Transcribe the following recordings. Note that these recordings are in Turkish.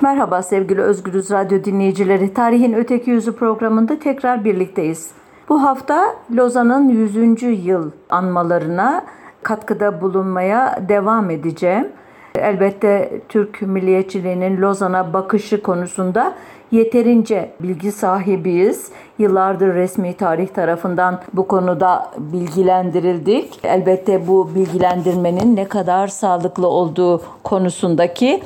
Merhaba sevgili Özgürüz Radyo dinleyicileri. Tarihin Öteki Yüzü programında tekrar birlikteyiz. Bu hafta Lozan'ın 100. yıl anmalarına katkıda bulunmaya devam edeceğim. Elbette Türk milliyetçiliğinin Lozan'a bakışı konusunda yeterince bilgi sahibiyiz. Yıllardır resmi tarih tarafından bu konuda bilgilendirildik. Elbette bu bilgilendirmenin ne kadar sağlıklı olduğu konusundaki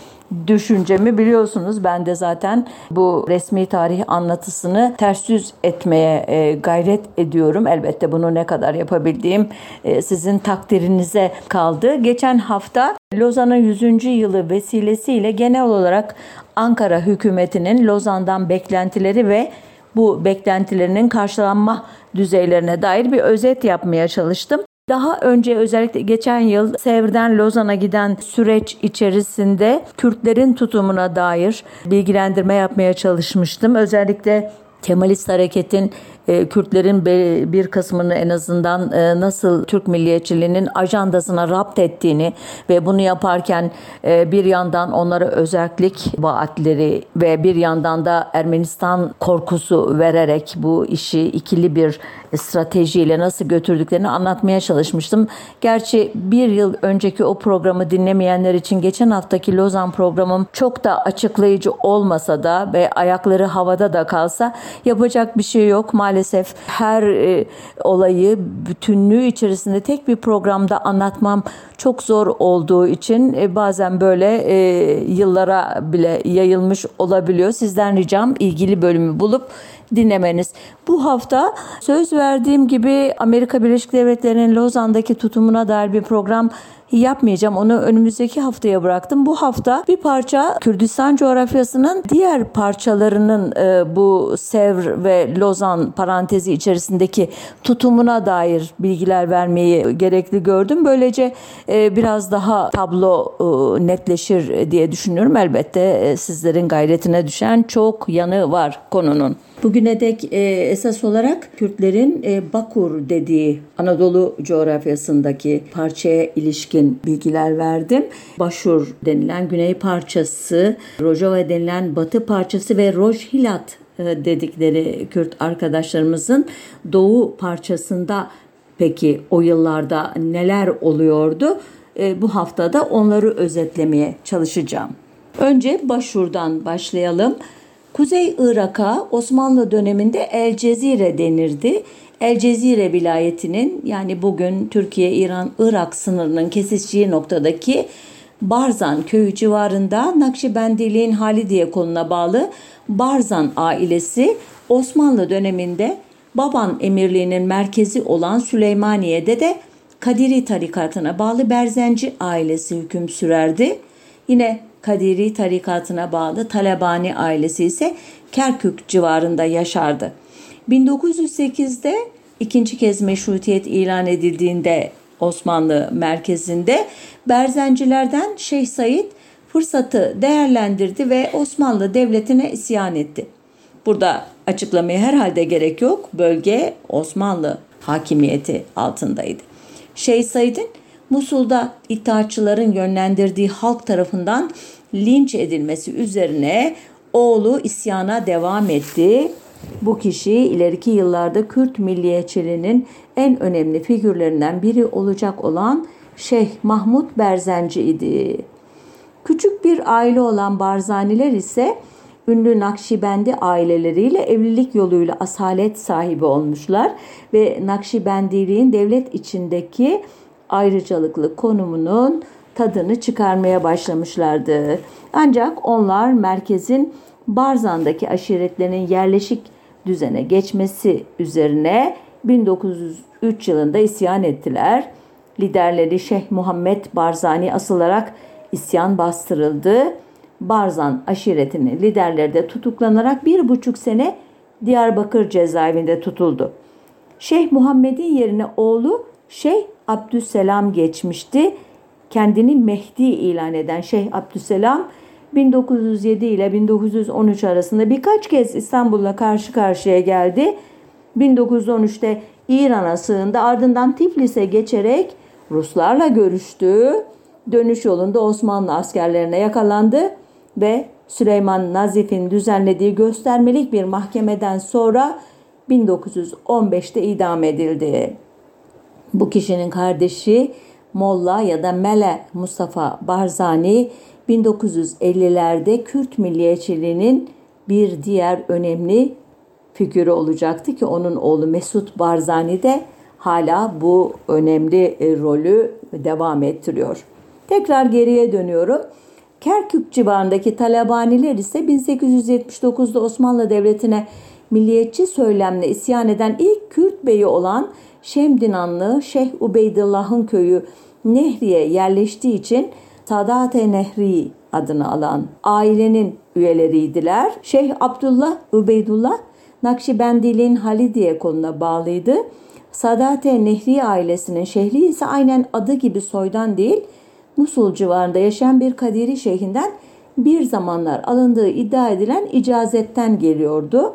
düşüncemi biliyorsunuz. Ben de zaten bu resmi tarih anlatısını ters yüz etmeye e, gayret ediyorum. Elbette bunu ne kadar yapabildiğim e, sizin takdirinize kaldı. Geçen hafta Lozan'ın 100. yılı vesilesiyle genel olarak Ankara hükümetinin Lozan'dan beklentileri ve bu beklentilerinin karşılanma düzeylerine dair bir özet yapmaya çalıştım. Daha önce özellikle geçen yıl Sevr'den Lozan'a giden süreç içerisinde Kürtlerin tutumuna dair bilgilendirme yapmaya çalışmıştım. Özellikle Kemalist hareketin Kürtlerin bir kısmını en azından e, nasıl Türk milliyetçiliğinin ajandasına rapt ettiğini ve bunu yaparken e, bir yandan onlara özellik vaatleri ve bir yandan da Ermenistan korkusu vererek bu işi ikili bir stratejiyle nasıl götürdüklerini anlatmaya çalışmıştım. Gerçi bir yıl önceki o programı dinlemeyenler için geçen haftaki Lozan programım çok da açıklayıcı olmasa da ve ayakları havada da kalsa yapacak bir şey yok. Maalesef her e, olayı bütünlüğü içerisinde tek bir programda anlatmam çok zor olduğu için e, bazen böyle e, yıllara bile yayılmış olabiliyor. Sizden ricam ilgili bölümü bulup dinlemeniz. Bu hafta söz verdiğim gibi Amerika Birleşik Devletleri'nin Lozan'daki tutumuna dair bir program yapmayacağım. Onu önümüzdeki haftaya bıraktım. Bu hafta bir parça Kürdistan coğrafyasının diğer parçalarının e, bu Sevr ve Lozan parantezi içerisindeki tutumuna dair bilgiler vermeyi gerekli gördüm. Böylece e, biraz daha tablo e, netleşir diye düşünüyorum. Elbette e, sizlerin gayretine düşen çok yanı var konunun. Bugüne dek e, esas olarak Kürtlerin e, Bakur dediği Anadolu coğrafyasındaki parçaya ilişkin bilgiler verdim. Başur denilen güney parçası, Rojava denilen batı parçası ve Rojhilat e, dedikleri Kürt arkadaşlarımızın doğu parçasında peki o yıllarda neler oluyordu? E, bu haftada onları özetlemeye çalışacağım. Önce Başur'dan başlayalım. Kuzey Irak'a Osmanlı döneminde El Cezire denirdi. El Cezire vilayetinin yani bugün Türkiye, İran, Irak sınırının kesiştiği noktadaki Barzan köyü civarında Nakşibendiliğin Halidiye koluna bağlı Barzan ailesi Osmanlı döneminde Baban emirliğinin merkezi olan Süleymaniye'de de Kadiri tarikatına bağlı Berzenci ailesi hüküm sürerdi. Yine Kadiri tarikatına bağlı Talebani ailesi ise Kerkük civarında yaşardı. 1908'de ikinci kez meşrutiyet ilan edildiğinde Osmanlı merkezinde Berzencilerden Şeyh Said fırsatı değerlendirdi ve Osmanlı Devleti'ne isyan etti. Burada açıklamaya herhalde gerek yok. Bölge Osmanlı hakimiyeti altındaydı. Şeyh Said'in Musul'da itaatçıların yönlendirdiği halk tarafından linç edilmesi üzerine oğlu isyana devam etti. Bu kişi ileriki yıllarda Kürt milliyetçiliğinin en önemli figürlerinden biri olacak olan Şeyh Mahmud Berzenci idi. Küçük bir aile olan Barzaniler ise ünlü Nakşibendi aileleriyle evlilik yoluyla asalet sahibi olmuşlar ve Nakşibendiliğin devlet içindeki ayrıcalıklı konumunun tadını çıkarmaya başlamışlardı. Ancak onlar merkezin Barzan'daki aşiretlerinin yerleşik düzene geçmesi üzerine 1903 yılında isyan ettiler. Liderleri Şeyh Muhammed Barzani asılarak isyan bastırıldı. Barzan aşiretinin liderleri de tutuklanarak bir buçuk sene Diyarbakır cezaevinde tutuldu. Şeyh Muhammed'in yerine oğlu Şeyh Abdüsselam geçmişti. Kendini Mehdi ilan eden Şeyh Abdüsselam 1907 ile 1913 arasında birkaç kez İstanbul'la karşı karşıya geldi. 1913'te İran'a sığındı ardından Tiflis'e geçerek Ruslarla görüştü. Dönüş yolunda Osmanlı askerlerine yakalandı ve Süleyman Nazif'in düzenlediği göstermelik bir mahkemeden sonra 1915'te idam edildi. Bu kişinin kardeşi Molla ya da Mele Mustafa Barzani 1950'lerde Kürt milliyetçiliğinin bir diğer önemli figürü olacaktı ki onun oğlu Mesut Barzani de hala bu önemli e, rolü devam ettiriyor. Tekrar geriye dönüyorum. Kerkük civarındaki Talabaniler ise 1879'da Osmanlı Devleti'ne milliyetçi söylemle isyan eden ilk Kürt beyi olan Şemdinanlı Şeyh Ubeydullah'ın köyü Nehri'ye yerleştiği için Sadat-e Nehri adını alan ailenin üyeleriydiler. Şeyh Abdullah Ubeydullah Nakşibendiliğin Halidiye koluna bağlıydı. Sadat-e Nehri ailesinin şehri ise aynen adı gibi soydan değil, Musul civarında yaşayan bir Kadiri şeyhinden bir zamanlar alındığı iddia edilen icazetten geliyordu.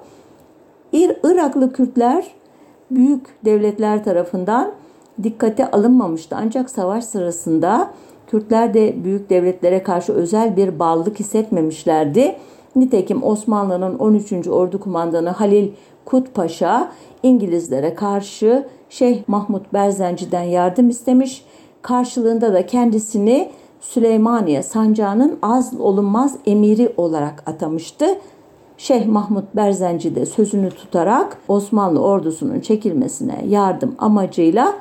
İr Iraklı Kürtler büyük devletler tarafından dikkate alınmamıştı. Ancak savaş sırasında Kürtler de büyük devletlere karşı özel bir bağlılık hissetmemişlerdi. Nitekim Osmanlı'nın 13. Ordu Kumandanı Halil Kut Paşa İngilizlere karşı Şeyh Mahmut Berzenci'den yardım istemiş. Karşılığında da kendisini Süleymaniye sancağının az olunmaz emiri olarak atamıştı. Şeyh Mahmut Berzenci de sözünü tutarak Osmanlı ordusunun çekilmesine yardım amacıyla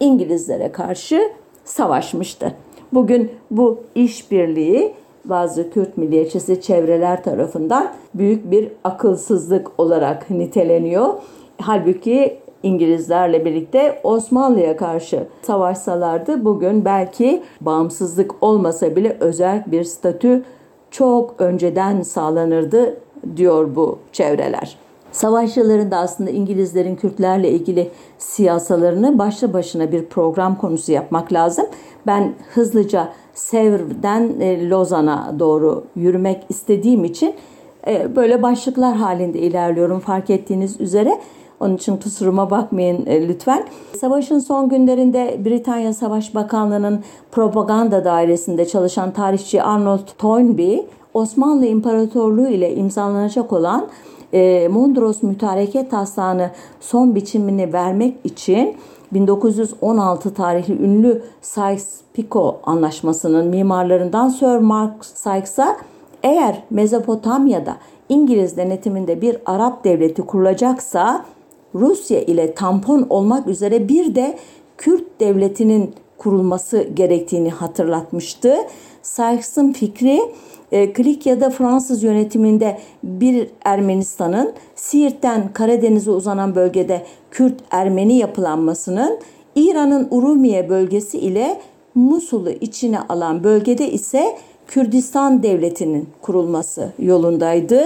İngilizlere karşı savaşmıştı. Bugün bu işbirliği bazı Kürt milliyetçisi çevreler tarafından büyük bir akılsızlık olarak niteleniyor. Halbuki İngilizlerle birlikte Osmanlı'ya karşı savaşsalardı bugün belki bağımsızlık olmasa bile özel bir statü çok önceden sağlanırdı diyor bu çevreler. Savaş yıllarında aslında İngilizlerin Kürtlerle ilgili siyasalarını başlı başına bir program konusu yapmak lazım. Ben hızlıca Sevr'den e, Lozan'a doğru yürümek istediğim için e, böyle başlıklar halinde ilerliyorum fark ettiğiniz üzere. Onun için kusuruma bakmayın e, lütfen. Savaşın son günlerinde Britanya Savaş Bakanlığı'nın propaganda dairesinde çalışan tarihçi Arnold Toynbee, Osmanlı İmparatorluğu ile imzalanacak olan e, Mondros Mütareke Taslağı'nı son biçimini vermek için 1916 tarihli ünlü Sykes-Picot anlaşmasının mimarlarından Sir Mark Sykes'a eğer Mezopotamya'da İngiliz denetiminde bir Arap devleti kurulacaksa Rusya ile tampon olmak üzere bir de Kürt devletinin kurulması gerektiğini hatırlatmıştı. Sykes'ın fikri e, Klikya'da Fransız yönetiminde bir Ermenistan'ın Siirt'ten Karadeniz'e uzanan bölgede Kürt Ermeni yapılanmasının İran'ın Urumiye bölgesi ile Musul'u içine alan bölgede ise Kürdistan devletinin kurulması yolundaydı.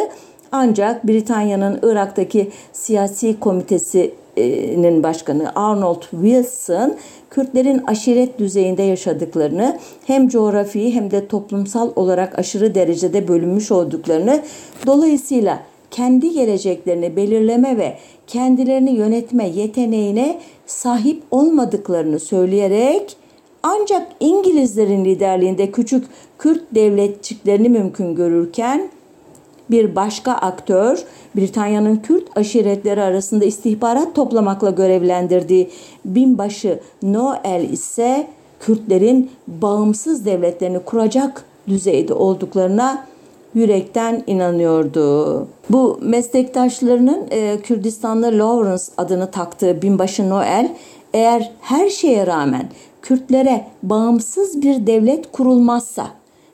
Ancak Britanya'nın Irak'taki siyasi komitesinin başkanı Arnold Wilson Kürtlerin aşiret düzeyinde yaşadıklarını hem coğrafi hem de toplumsal olarak aşırı derecede bölünmüş olduklarını dolayısıyla kendi geleceklerini belirleme ve kendilerini yönetme yeteneğine sahip olmadıklarını söyleyerek ancak İngilizlerin liderliğinde küçük Kürt devletçiklerini mümkün görürken bir başka aktör Britanya'nın Kürt aşiretleri arasında istihbarat toplamakla görevlendirdiği binbaşı Noel ise Kürtlerin bağımsız devletlerini kuracak düzeyde olduklarına yürekten inanıyordu. Bu meslektaşlarının e, Kürdistanlı Lawrence adını taktığı binbaşı Noel eğer her şeye rağmen Kürtlere bağımsız bir devlet kurulmazsa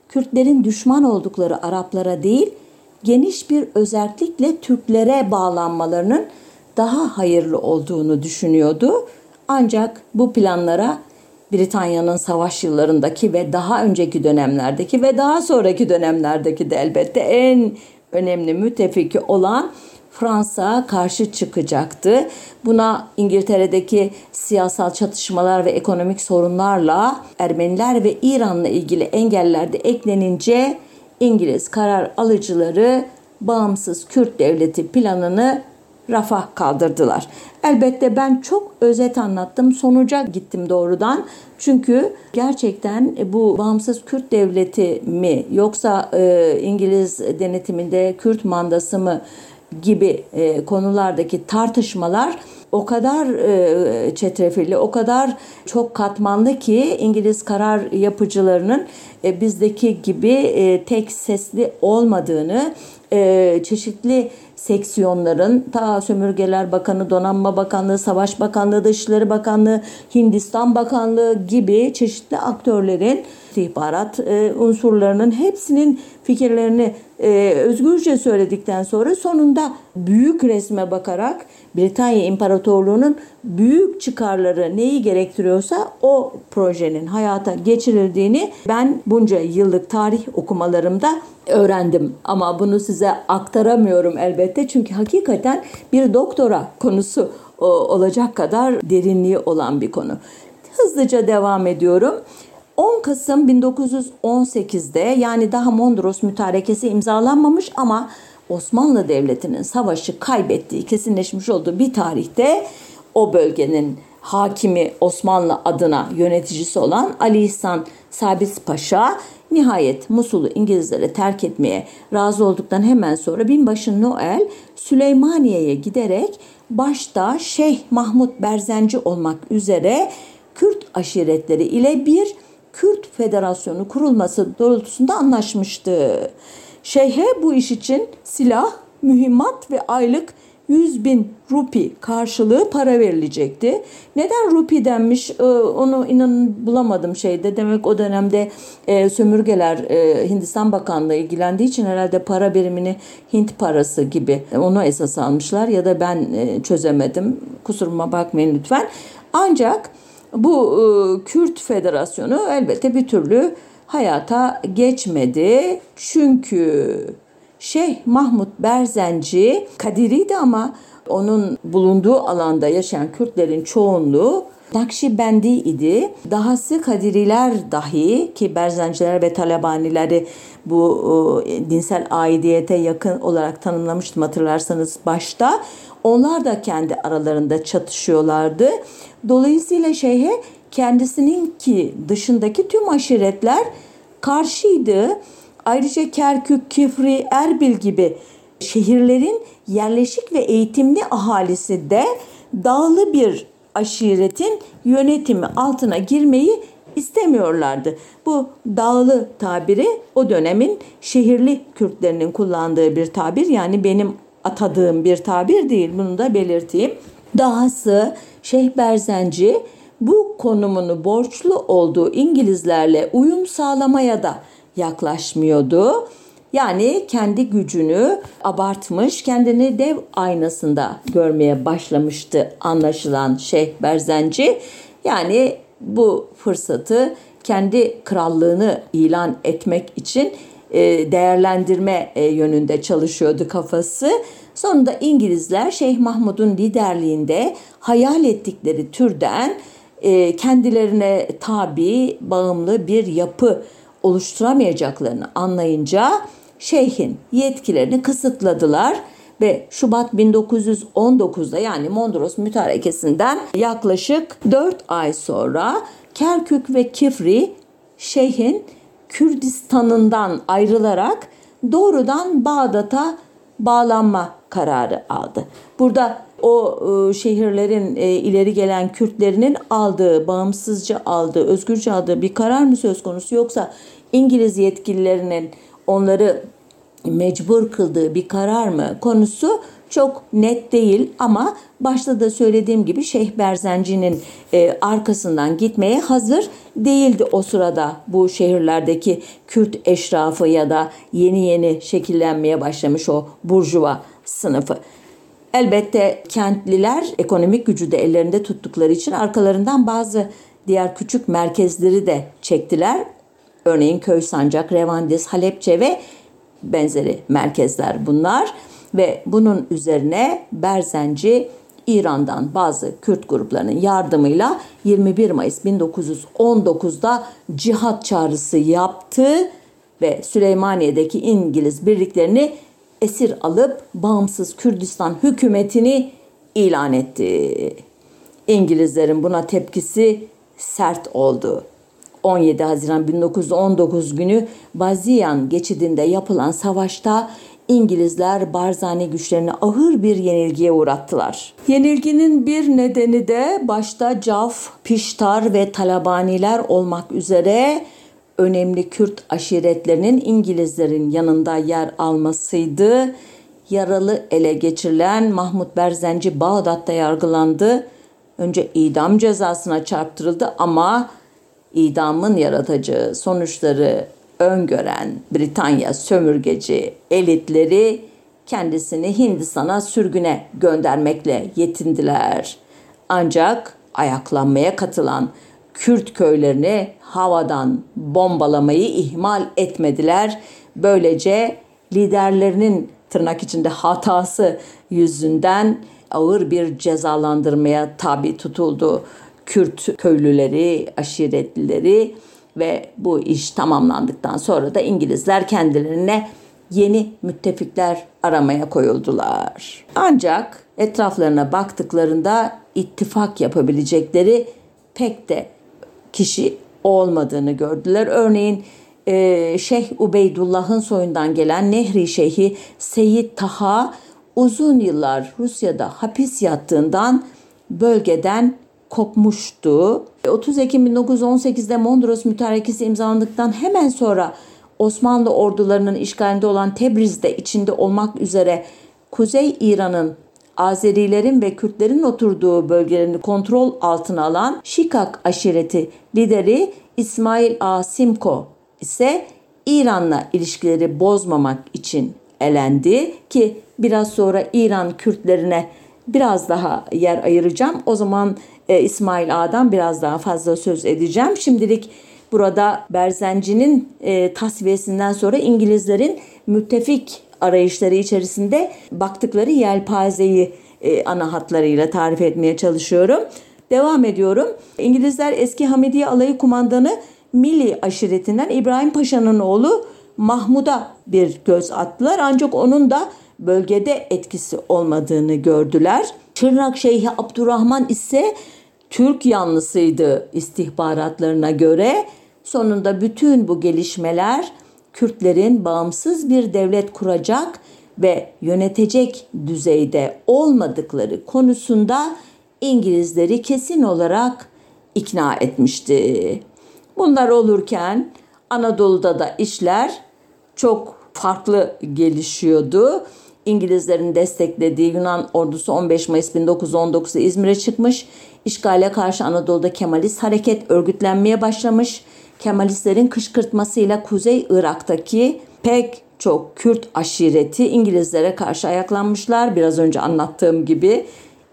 Kürtlerin düşman oldukları Araplara değil geniş bir özellikle Türklere bağlanmalarının daha hayırlı olduğunu düşünüyordu. Ancak bu planlara Britanya'nın savaş yıllarındaki ve daha önceki dönemlerdeki ve daha sonraki dönemlerdeki de elbette en önemli müttefiki olan Fransa karşı çıkacaktı. Buna İngiltere'deki siyasal çatışmalar ve ekonomik sorunlarla Ermeniler ve İran'la ilgili engeller de eklenince İngiliz karar alıcıları bağımsız Kürt devleti planını rafa kaldırdılar. Elbette ben çok özet anlattım. Sonuca gittim doğrudan. Çünkü gerçekten bu bağımsız Kürt devleti mi yoksa e, İngiliz denetiminde Kürt mandası mı gibi e, konulardaki tartışmalar o kadar e, çetrefilli, o kadar çok katmanlı ki İngiliz karar yapıcılarının e, bizdeki gibi e, tek sesli olmadığını, e, çeşitli seksiyonların ta Sömürgeler Bakanı, Donanma Bakanlığı, Savaş Bakanlığı, Dışişleri Bakanlığı, Hindistan Bakanlığı gibi çeşitli aktörlerin istihbarat e, unsurlarının hepsinin fikirlerini e, özgürce söyledikten sonra sonunda büyük resme bakarak Britanya İmparatorluğu'nun büyük çıkarları neyi gerektiriyorsa o projenin hayata geçirildiğini ben bunca yıllık tarih okumalarımda öğrendim. Ama bunu size aktaramıyorum elbette çünkü hakikaten bir doktora konusu olacak kadar derinliği olan bir konu. Hızlıca devam ediyorum. 10 Kasım 1918'de yani daha Mondros Mütarekesi imzalanmamış ama Osmanlı Devleti'nin savaşı kaybettiği kesinleşmiş olduğu bir tarihte o bölgenin hakimi Osmanlı adına yöneticisi olan Ali İhsan Sabit Paşa nihayet Musul'u İngilizlere terk etmeye razı olduktan hemen sonra binbaşı Noel Süleymaniye'ye giderek başta Şeyh Mahmut Berzenci olmak üzere Kürt aşiretleri ile bir Kürt Federasyonu kurulması doğrultusunda anlaşmıştı. Şeyhe bu iş için silah, mühimmat ve aylık 100 bin rupi karşılığı para verilecekti. Neden rupi denmiş ee, onu inanın bulamadım şeyde. Demek o dönemde e, sömürgeler e, Hindistan Bakanlığı ilgilendiği için herhalde para birimini Hint parası gibi onu esas almışlar ya da ben e, çözemedim. Kusuruma bakmayın lütfen. Ancak bu Kürt Federasyonu elbette bir türlü hayata geçmedi. Çünkü Şeyh Mahmut Berzenci Kadiriydi ama onun bulunduğu alanda yaşayan Kürtlerin çoğunluğu Nakşibendi idi. Dahası Kadiriler dahi ki Berzenciler ve Talabanileri bu e, dinsel aidiyete yakın olarak tanımlamıştım hatırlarsanız başta. Onlar da kendi aralarında çatışıyorlardı. Dolayısıyla şeyhe kendisinin ki dışındaki tüm aşiretler karşıydı. Ayrıca Kerkük, Kifri, Erbil gibi şehirlerin yerleşik ve eğitimli ahalisi de dağlı bir aşiretin yönetimi altına girmeyi istemiyorlardı. Bu dağlı tabiri o dönemin şehirli Kürtlerinin kullandığı bir tabir yani benim atadığım bir tabir değil bunu da belirteyim. Dahası Şeyh Berzenci bu konumunu borçlu olduğu İngilizlerle uyum sağlamaya da yaklaşmıyordu. Yani kendi gücünü abartmış, kendini dev aynasında görmeye başlamıştı anlaşılan Şeyh Berzenci. Yani bu fırsatı kendi krallığını ilan etmek için değerlendirme e, yönünde çalışıyordu kafası. Sonunda İngilizler Şeyh Mahmud'un liderliğinde hayal ettikleri türden e, kendilerine tabi, bağımlı bir yapı oluşturamayacaklarını anlayınca şeyhin yetkilerini kısıtladılar ve Şubat 1919'da yani Mondros mütarekesinden yaklaşık 4 ay sonra Kerkük ve Kifri şeyhin Kürdistan'ından ayrılarak doğrudan Bağdat'a bağlanma kararı aldı. Burada o e, şehirlerin e, ileri gelen Kürtlerinin aldığı, bağımsızca aldığı, özgürce aldığı bir karar mı söz konusu yoksa İngiliz yetkililerinin onları mecbur kıldığı bir karar mı konusu çok net değil ama başta da söylediğim gibi Şeyh Berzenci'nin e, arkasından gitmeye hazır değildi o sırada bu şehirlerdeki Kürt eşrafı ya da yeni yeni şekillenmeye başlamış o burjuva sınıfı. Elbette kentliler ekonomik gücü de ellerinde tuttukları için arkalarından bazı diğer küçük merkezleri de çektiler. Örneğin Köy Sancak, Revandis, Halepçe ve benzeri merkezler bunlar ve bunun üzerine Berzenci İran'dan bazı Kürt gruplarının yardımıyla 21 Mayıs 1919'da cihat çağrısı yaptı ve Süleymaniye'deki İngiliz birliklerini esir alıp bağımsız Kürdistan hükümetini ilan etti. İngilizlerin buna tepkisi sert oldu. 17 Haziran 1919 günü Baziyan geçidinde yapılan savaşta İngilizler Barzani güçlerini ağır bir yenilgiye uğrattılar. Yenilginin bir nedeni de başta Caf, Piştar ve Talabaniler olmak üzere önemli Kürt aşiretlerinin İngilizlerin yanında yer almasıydı. Yaralı ele geçirilen Mahmut Berzenci Bağdat'ta yargılandı. Önce idam cezasına çarptırıldı ama idamın yaratacağı sonuçları öngören Britanya sömürgeci elitleri kendisini Hindistan'a sürgüne göndermekle yetindiler. Ancak ayaklanmaya katılan Kürt köylerini havadan bombalamayı ihmal etmediler. Böylece liderlerinin tırnak içinde hatası yüzünden ağır bir cezalandırmaya tabi tutuldu. Kürt köylüleri, aşiretlileri ve bu iş tamamlandıktan sonra da İngilizler kendilerine yeni müttefikler aramaya koyuldular. Ancak etraflarına baktıklarında ittifak yapabilecekleri pek de kişi olmadığını gördüler. Örneğin e, Şeyh Ubeydullah'ın soyundan gelen Nehri Şeyhi Seyyid Taha uzun yıllar Rusya'da hapis yattığından bölgeden kopmuştu. 30 Ekim 1918'de Mondros Mütarekesi imzalandıktan hemen sonra Osmanlı ordularının işgalinde olan Tebriz'de içinde olmak üzere Kuzey İran'ın Azerilerin ve Kürtlerin oturduğu bölgelerini kontrol altına alan Şikak aşireti lideri İsmail A. Simko ise İran'la ilişkileri bozmamak için elendi ki biraz sonra İran Kürtlerine biraz daha yer ayıracağım. O zaman e, İsmail A'dan biraz daha fazla söz edeceğim. Şimdilik burada Berzenci'nin e, tasfiyesinden sonra İngilizlerin müttefik arayışları içerisinde baktıkları yelpazeyi e, ana hatlarıyla tarif etmeye çalışıyorum. Devam ediyorum. İngilizler eski Hamidiye Alayı Kumandanı Milli aşiretinden İbrahim Paşa'nın oğlu Mahmud'a bir göz attılar. Ancak onun da bölgede etkisi olmadığını gördüler. Çırnak Şeyhi Abdurrahman ise Türk yanlısıydı istihbaratlarına göre. Sonunda bütün bu gelişmeler Kürtlerin bağımsız bir devlet kuracak ve yönetecek düzeyde olmadıkları konusunda İngilizleri kesin olarak ikna etmişti. Bunlar olurken Anadolu'da da işler çok farklı gelişiyordu. İngilizlerin desteklediği Yunan ordusu 15 Mayıs 1919'da İzmir'e çıkmış. İşgale karşı Anadolu'da Kemalist hareket örgütlenmeye başlamış. Kemalistlerin kışkırtmasıyla Kuzey Irak'taki pek çok Kürt aşireti İngilizlere karşı ayaklanmışlar. Biraz önce anlattığım gibi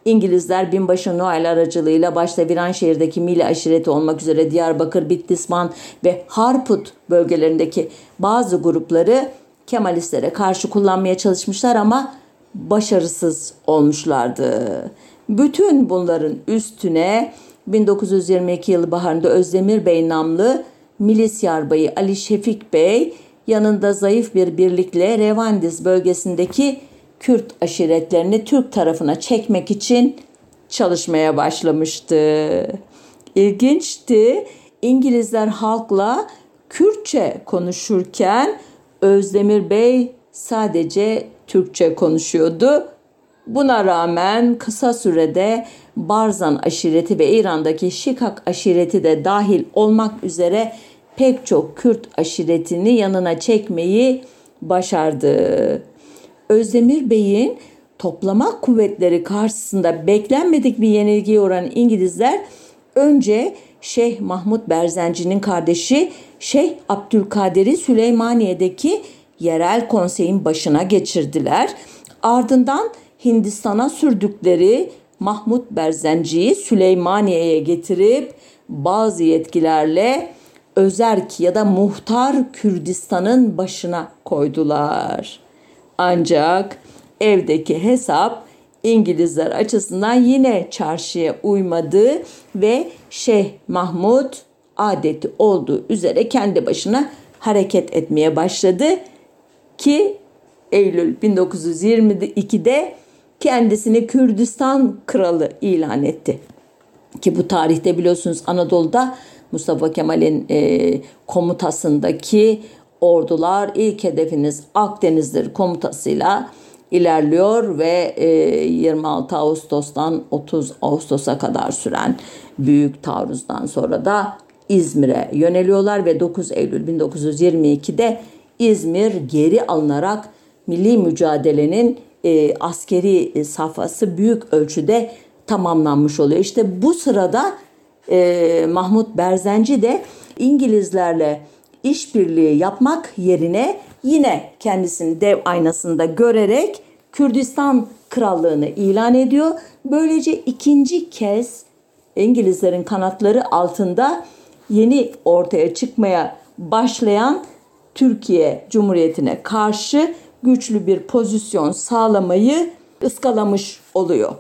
İngilizler binbaşı Noel aracılığıyla başta Viranşehir'deki Mili aşireti olmak üzere Diyarbakır, Bitlisman ve Harput bölgelerindeki bazı grupları Kemalistlere karşı kullanmaya çalışmışlar ama başarısız olmuşlardı. Bütün bunların üstüne 1922 yılı baharında Özdemir Bey namlı milis yarbayı Ali Şefik Bey yanında zayıf bir birlikle Revandiz bölgesindeki Kürt aşiretlerini Türk tarafına çekmek için çalışmaya başlamıştı. İlginçti. İngilizler halkla Kürtçe konuşurken Özdemir Bey sadece Türkçe konuşuyordu. Buna rağmen kısa sürede Barzan aşireti ve İran'daki Şikak aşireti de dahil olmak üzere pek çok Kürt aşiretini yanına çekmeyi başardı. Özdemir Bey'in toplama kuvvetleri karşısında beklenmedik bir yenilgiye uğran İngilizler önce Şeyh Mahmut Berzenci'nin kardeşi Şeyh Abdülkadir'i Süleymaniye'deki yerel konseyin başına geçirdiler. Ardından Hindistan'a sürdükleri Mahmut Berzenci'yi Süleymaniye'ye getirip bazı yetkilerle özerk ya da muhtar Kürdistan'ın başına koydular. Ancak evdeki hesap İngilizler açısından yine çarşıya uymadı ve Şeyh Mahmud adeti olduğu üzere kendi başına hareket etmeye başladı ki Eylül 1922'de kendisini Kürdistan kralı ilan etti. Ki bu tarihte biliyorsunuz Anadolu'da Mustafa Kemal'in e, komutasındaki ordular ilk hedefiniz Akdeniz'dir komutasıyla ilerliyor ve e, 26 Ağustos'tan 30 Ağustos'a kadar süren büyük taarruzdan sonra da İzmir'e yöneliyorlar ve 9 Eylül 1922'de İzmir geri alınarak milli mücadelenin e, askeri safhası büyük ölçüde tamamlanmış oluyor. İşte bu sırada e, Mahmut Berzenci de İngilizlerle işbirliği yapmak yerine yine kendisini dev aynasında görerek Kürdistan krallığını ilan ediyor. Böylece ikinci kez İngilizlerin kanatları altında yeni ortaya çıkmaya başlayan Türkiye Cumhuriyeti'ne karşı güçlü bir pozisyon sağlamayı ıskalamış oluyor.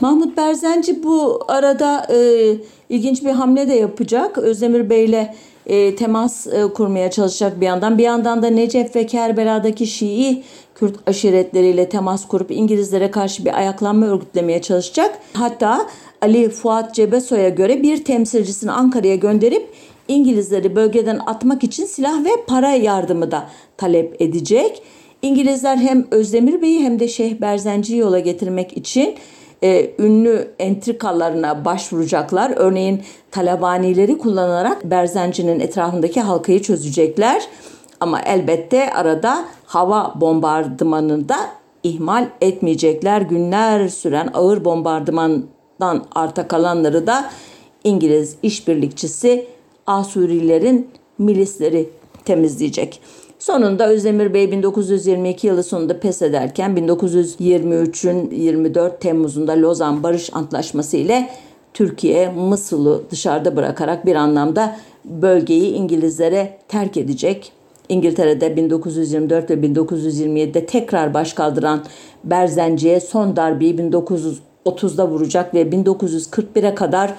Mahmut Berzenci bu arada e, ilginç bir hamle de yapacak. Özdemir Bey'le e, temas e, kurmaya çalışacak bir yandan. Bir yandan da Necef ve Kerbela'daki Şii Kürt aşiretleriyle temas kurup İngilizlere karşı bir ayaklanma örgütlemeye çalışacak. Hatta Ali Fuat Cebesoy'a göre bir temsilcisini Ankara'ya gönderip İngilizleri bölgeden atmak için silah ve para yardımı da talep edecek. İngilizler hem Özdemir Bey'i hem de Şeyh Berzenci'yi yola getirmek için e, ünlü entrikalarına başvuracaklar. Örneğin talabanileri kullanarak Berzenci'nin etrafındaki halkayı çözecekler. Ama elbette arada hava bombardımanını da ihmal etmeyecekler. Günler süren ağır bombardımandan arta kalanları da İngiliz işbirlikçisi Asurilerin milisleri temizleyecek. Sonunda Özdemir Bey 1922 yılı sonunda pes ederken 1923'ün 24 Temmuz'unda Lozan Barış Antlaşması ile Türkiye Mısır'ı dışarıda bırakarak bir anlamda bölgeyi İngilizlere terk edecek. İngiltere'de 1924 ve 1927'de tekrar baş kaldıran Berzenci'ye son darbeyi 1930'da vuracak ve 1941'e kadar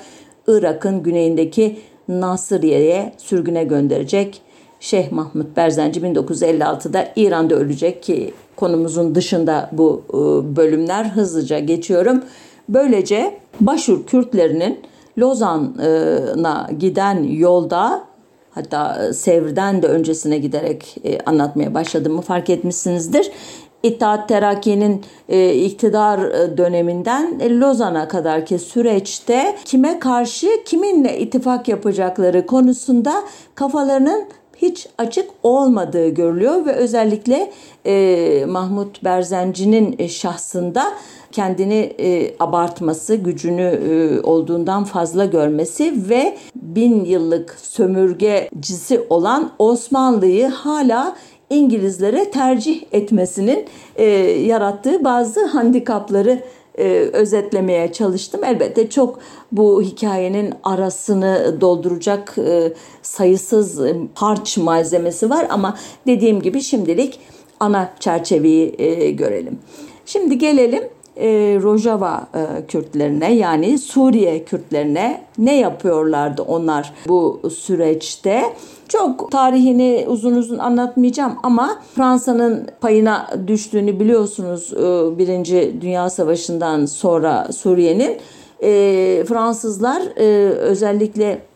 Irak'ın güneyindeki Nasiriye'ye sürgüne gönderecek. Şeyh Mahmut Berzenci 1956'da İran'da ölecek ki konumuzun dışında bu e, bölümler hızlıca geçiyorum. Böylece Başur Kürtlerinin Lozan'a giden yolda hatta Sevr'den de öncesine giderek e, anlatmaya başladığımı fark etmişsinizdir. İttihat Terakki'nin e, iktidar döneminden Lozan'a kadarki süreçte kime karşı kiminle ittifak yapacakları konusunda kafalarının hiç açık olmadığı görülüyor ve özellikle e, Mahmut Berzenci'nin e, şahsında kendini e, abartması, gücünü e, olduğundan fazla görmesi ve bin yıllık sömürgecisi olan Osmanlı'yı hala İngilizlere tercih etmesinin e, yarattığı bazı handikapları e, özetlemeye çalıştım. Elbette çok bu hikayenin arasını dolduracak e, sayısız e, harç malzemesi var ama dediğim gibi şimdilik ana çerçeveyi e, görelim. Şimdi gelelim e, Rojava e, Kürtlerine yani Suriye Kürtlerine ne yapıyorlardı onlar bu süreçte? Çok tarihini uzun uzun anlatmayacağım ama Fransa'nın payına düştüğünü biliyorsunuz e, Birinci Dünya Savaşı'ndan sonra Suriye'nin. E, Fransızlar e, özellikle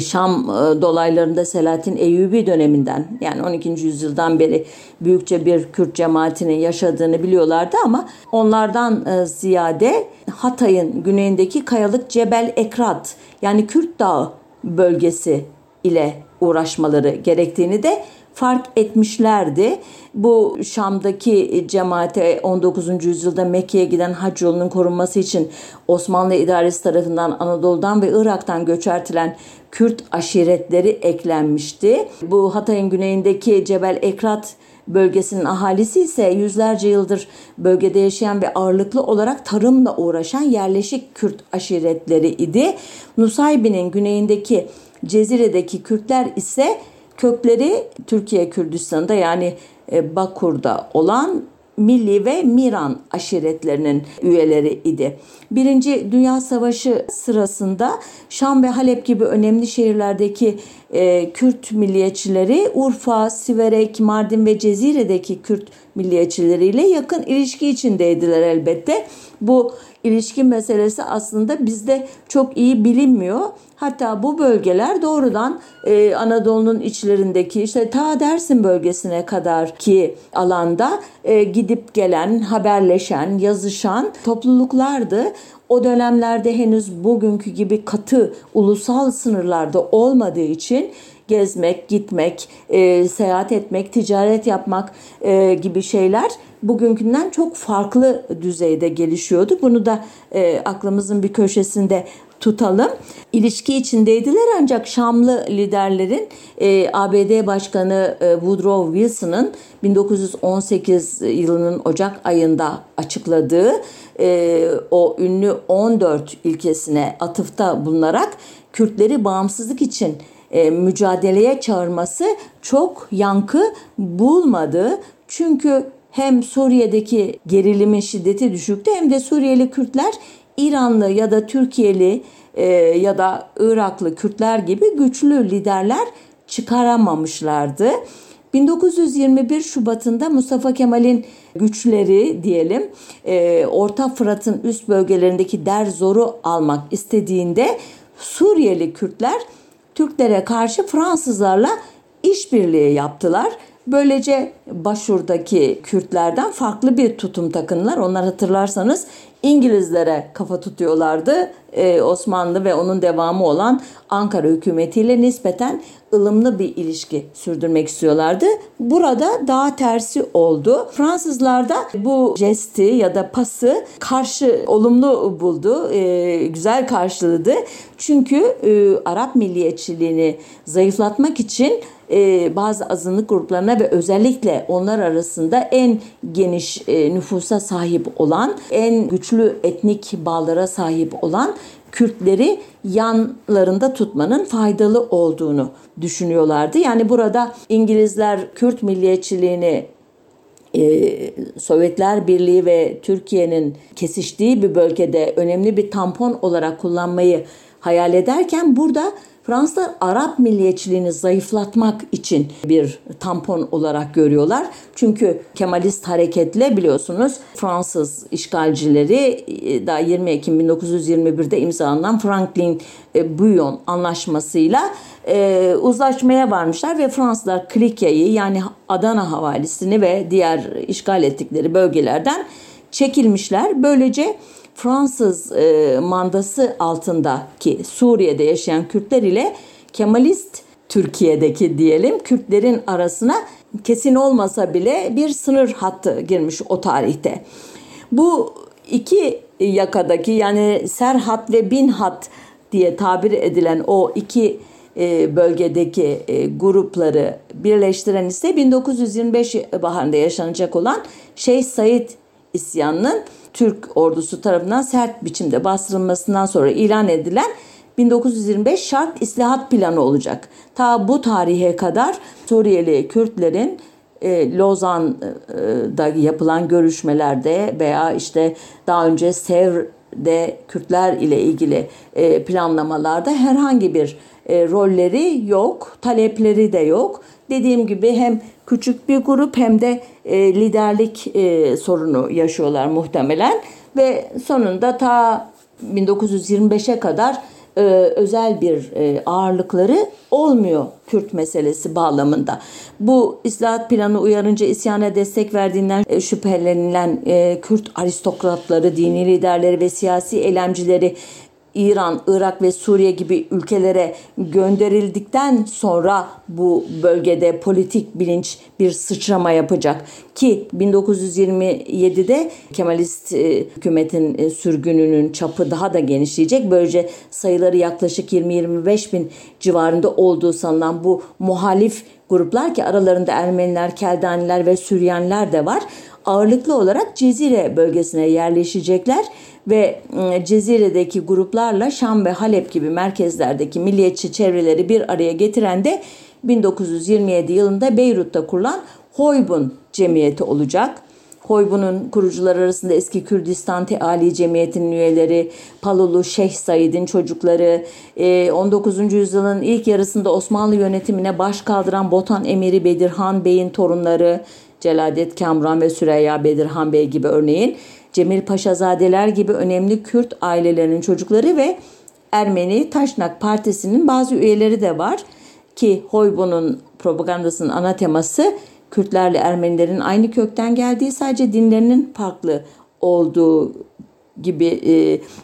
Şam dolaylarında Selahattin Eyyubi döneminden yani 12. yüzyıldan beri büyükçe bir Kürt cemaatinin yaşadığını biliyorlardı ama onlardan ziyade Hatay'ın güneyindeki kayalık Cebel Ekrat yani Kürt Dağı bölgesi ile uğraşmaları gerektiğini de fark etmişlerdi. Bu Şam'daki cemaate 19. yüzyılda Mekke'ye giden hac yolunun korunması için Osmanlı idaresi tarafından Anadolu'dan ve Irak'tan göçertilen Kürt aşiretleri eklenmişti. Bu Hatay'ın güneyindeki Cebel Ekrat bölgesinin ahalisi ise yüzlerce yıldır bölgede yaşayan ve ağırlıklı olarak tarımla uğraşan yerleşik Kürt aşiretleri idi. Nusaybi'nin güneyindeki Cezire'deki Kürtler ise kökleri Türkiye Kürdistan'da yani e, Bakur'da olan Milli ve Miran aşiretlerinin üyeleri idi. Birinci Dünya Savaşı sırasında Şam ve Halep gibi önemli şehirlerdeki e, Kürt milliyetçileri Urfa, Siverek, Mardin ve Cezire'deki Kürt milliyetçileriyle yakın ilişki içindeydiler elbette. Bu ilişki meselesi aslında bizde çok iyi bilinmiyor. Hatta bu bölgeler doğrudan e, Anadolu'nun içlerindeki işte ta Dersim bölgesine kadar ki alanda e, gidip gelen, haberleşen, yazışan topluluklardı. O dönemlerde henüz bugünkü gibi katı ulusal sınırlarda olmadığı için gezmek, gitmek, e, seyahat etmek, ticaret yapmak e, gibi şeyler bugünkünden çok farklı düzeyde gelişiyordu. Bunu da e, aklımızın bir köşesinde tutalım. İlişki içindeydiler ancak Şamlı liderlerin e, ABD Başkanı e, Woodrow Wilson'ın 1918 yılının Ocak ayında açıkladığı e, o ünlü 14 ilkesine atıfta bulunarak Kürtleri bağımsızlık için e, mücadeleye çağırması çok yankı bulmadı. Çünkü hem Suriye'deki gerilimin şiddeti düşüktü hem de Suriyeli Kürtler İranlı ya da Türkiye'li e, ya da Iraklı Kürtler gibi güçlü liderler çıkaramamışlardı. 1921 Şubat'ında Mustafa Kemal'in güçleri diyelim e, Orta Fırat'ın üst bölgelerindeki Derzor'u almak istediğinde Suriyeli Kürtler Türklere karşı Fransızlarla işbirliği yaptılar. Böylece Başur'daki Kürtlerden farklı bir tutum takınlar. Onlar hatırlarsanız İngilizlere kafa tutuyorlardı. Ee, Osmanlı ve onun devamı olan Ankara hükümetiyle nispeten ılımlı bir ilişki sürdürmek istiyorlardı. Burada daha tersi oldu. Fransızlar da bu jesti ya da pası karşı olumlu buldu. E, güzel karşıladı. Çünkü e, Arap milliyetçiliğini zayıflatmak için e, bazı azınlık gruplarına ve özellikle onlar arasında en geniş e, nüfusa sahip olan, en güçlü etnik bağlara sahip olan Kürtleri yanlarında tutmanın faydalı olduğunu düşünüyorlardı. Yani burada İngilizler Kürt milliyetçiliğini e, Sovyetler Birliği ve Türkiye'nin kesiştiği bir bölgede önemli bir tampon olarak kullanmayı hayal ederken burada Fransızlar Arap milliyetçiliğini zayıflatmak için bir tampon olarak görüyorlar. Çünkü Kemalist hareketle biliyorsunuz Fransız işgalcileri e, daha 20 Ekim 1921'de imzalanan Franklin e, Bouillon anlaşmasıyla e, uzlaşmaya varmışlar ve Fransızlar Klikya'yı yani Adana havalisini ve diğer işgal ettikleri bölgelerden çekilmişler. Böylece Fransız e, mandası altındaki Suriye'de yaşayan Kürtler ile Kemalist Türkiye'deki diyelim Kürtlerin arasına kesin olmasa bile bir sınır hattı girmiş o tarihte. Bu iki yakadaki yani Serhat ve Binhat diye tabir edilen o iki e, bölgedeki e, grupları birleştiren ise 1925 baharında yaşanacak olan Şeyh Said isyanının Türk ordusu tarafından sert biçimde bastırılmasından sonra ilan edilen 1925 şart islahat planı olacak. Ta bu tarihe kadar Suriyeli Kürtlerin e, Lozan'da yapılan görüşmelerde veya işte daha önce Sevr'de Kürtler ile ilgili e, planlamalarda herhangi bir e, rolleri yok, talepleri de yok. Dediğim gibi hem küçük bir grup hem de e, liderlik e, sorunu yaşıyorlar muhtemelen ve sonunda ta 1925'e kadar e, özel bir e, ağırlıkları olmuyor Kürt meselesi bağlamında. Bu islahat planı uyarınca isyana destek verdiğinden e, şüphelenilen e, Kürt aristokratları, dini liderleri ve siyasi eylemcileri İran, Irak ve Suriye gibi ülkelere gönderildikten sonra bu bölgede politik bilinç bir sıçrama yapacak ki 1927'de Kemalist e, hükümetin e, sürgününün çapı daha da genişleyecek. Böylece sayıları yaklaşık 20-25 bin civarında olduğu sanılan bu muhalif gruplar ki aralarında Ermeniler, Keldaniler ve Süryaniler de var. Ağırlıklı olarak Cezire bölgesine yerleşecekler ve ıı, Cezire'deki gruplarla Şam ve Halep gibi merkezlerdeki milliyetçi çevreleri bir araya getiren de 1927 yılında Beyrut'ta kurulan Hoybun Cemiyeti olacak. Hoybun'un kurucular arasında eski Kürdistan Teali Cemiyeti'nin üyeleri, Palulu Şeyh Said'in çocukları, 19. yüzyılın ilk yarısında Osmanlı yönetimine baş kaldıran Botan Emiri Bedirhan Bey'in torunları, Celadet Kamran ve Süreyya Bedirhan Bey gibi örneğin Cemil Paşazadeler gibi önemli Kürt ailelerinin çocukları ve Ermeni Taşnak Partisi'nin bazı üyeleri de var. Ki Hoybo'nun propagandasının ana teması Kürtlerle Ermenilerin aynı kökten geldiği sadece dinlerinin farklı olduğu gibi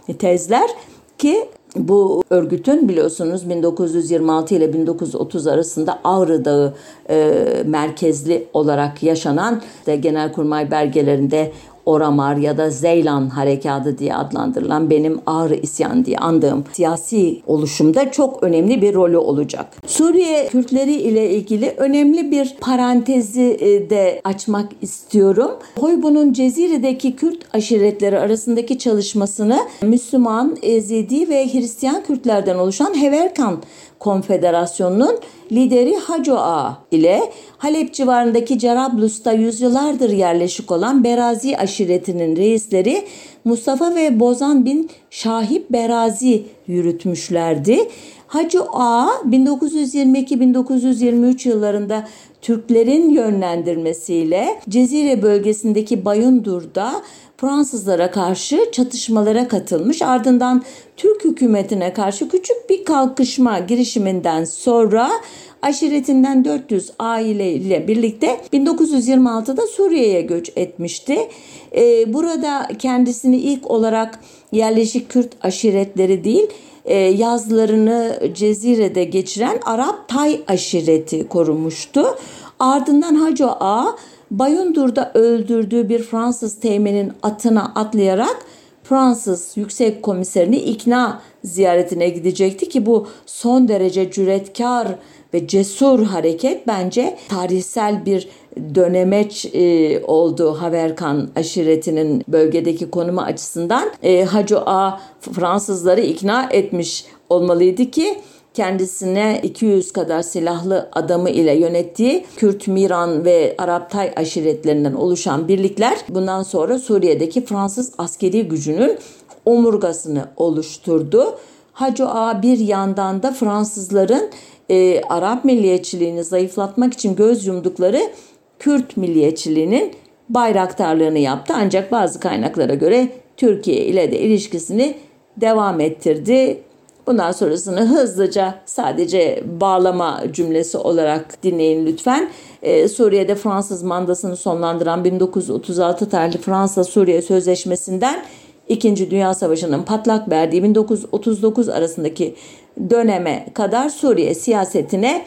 e, tezler. Ki bu örgütün biliyorsunuz 1926 ile 1930 arasında Ağrı Dağı e, merkezli olarak yaşanan de Genelkurmay belgelerinde Oramar ya da Zeylan Harekatı diye adlandırılan benim Ağrı İsyan diye andığım siyasi oluşumda çok önemli bir rolü olacak. Suriye Kürtleri ile ilgili önemli bir parantezi e, de açmak istiyorum. Hoybu'nun Cezire'deki Kürt aşiretleri arasındaki çalışmasını Müslüman, Ezidi ve Hristiyan Kürtlerden oluşan Heverkan Konfederasyonu'nun lideri Haco Ağa ile Halep civarındaki Cerablus'ta yüzyıllardır yerleşik olan Berazi aşiretinin reisleri Mustafa ve Bozan bin Şahip Berazi yürütmüşlerdi. Hacı Ağa 1922-1923 yıllarında Türklerin yönlendirmesiyle Cezire bölgesindeki Bayındur'da Fransızlara karşı çatışmalara katılmış. Ardından Türk hükümetine karşı küçük bir kalkışma girişiminden sonra aşiretinden 400 aile ile birlikte 1926'da Suriye'ye göç etmişti. Ee, burada kendisini ilk olarak yerleşik Kürt aşiretleri değil, e, yazlarını Cezire'de geçiren Arap Tay aşireti korumuştu. Ardından Hacı Ağa Bayındur'da öldürdüğü bir Fransız teğmenin atına atlayarak Fransız yüksek komiserini ikna ziyaretine gidecekti ki bu son derece cüretkar ve cesur hareket bence tarihsel bir dönemeç e, oldu Haverkan aşiretinin bölgedeki konumu açısından. E, Hacı A Fransızları ikna etmiş olmalıydı ki kendisine 200 kadar silahlı adamı ile yönettiği Kürt, Miran ve Arap Tay aşiretlerinden oluşan birlikler bundan sonra Suriye'deki Fransız askeri gücünün omurgasını oluşturdu. Hacı Ağa bir yandan da Fransızların e, Arap milliyetçiliğini zayıflatmak için göz yumdukları Kürt milliyetçiliğinin bayraktarlığını yaptı. Ancak bazı kaynaklara göre Türkiye ile de ilişkisini devam ettirdi. Bundan sonrasını hızlıca sadece bağlama cümlesi olarak dinleyin lütfen. Ee, Suriye'de Fransız mandasını sonlandıran 1936 tarihli Fransa-Suriye Sözleşmesi'nden İkinci Dünya Savaşı'nın patlak verdiği 1939 arasındaki döneme kadar Suriye siyasetine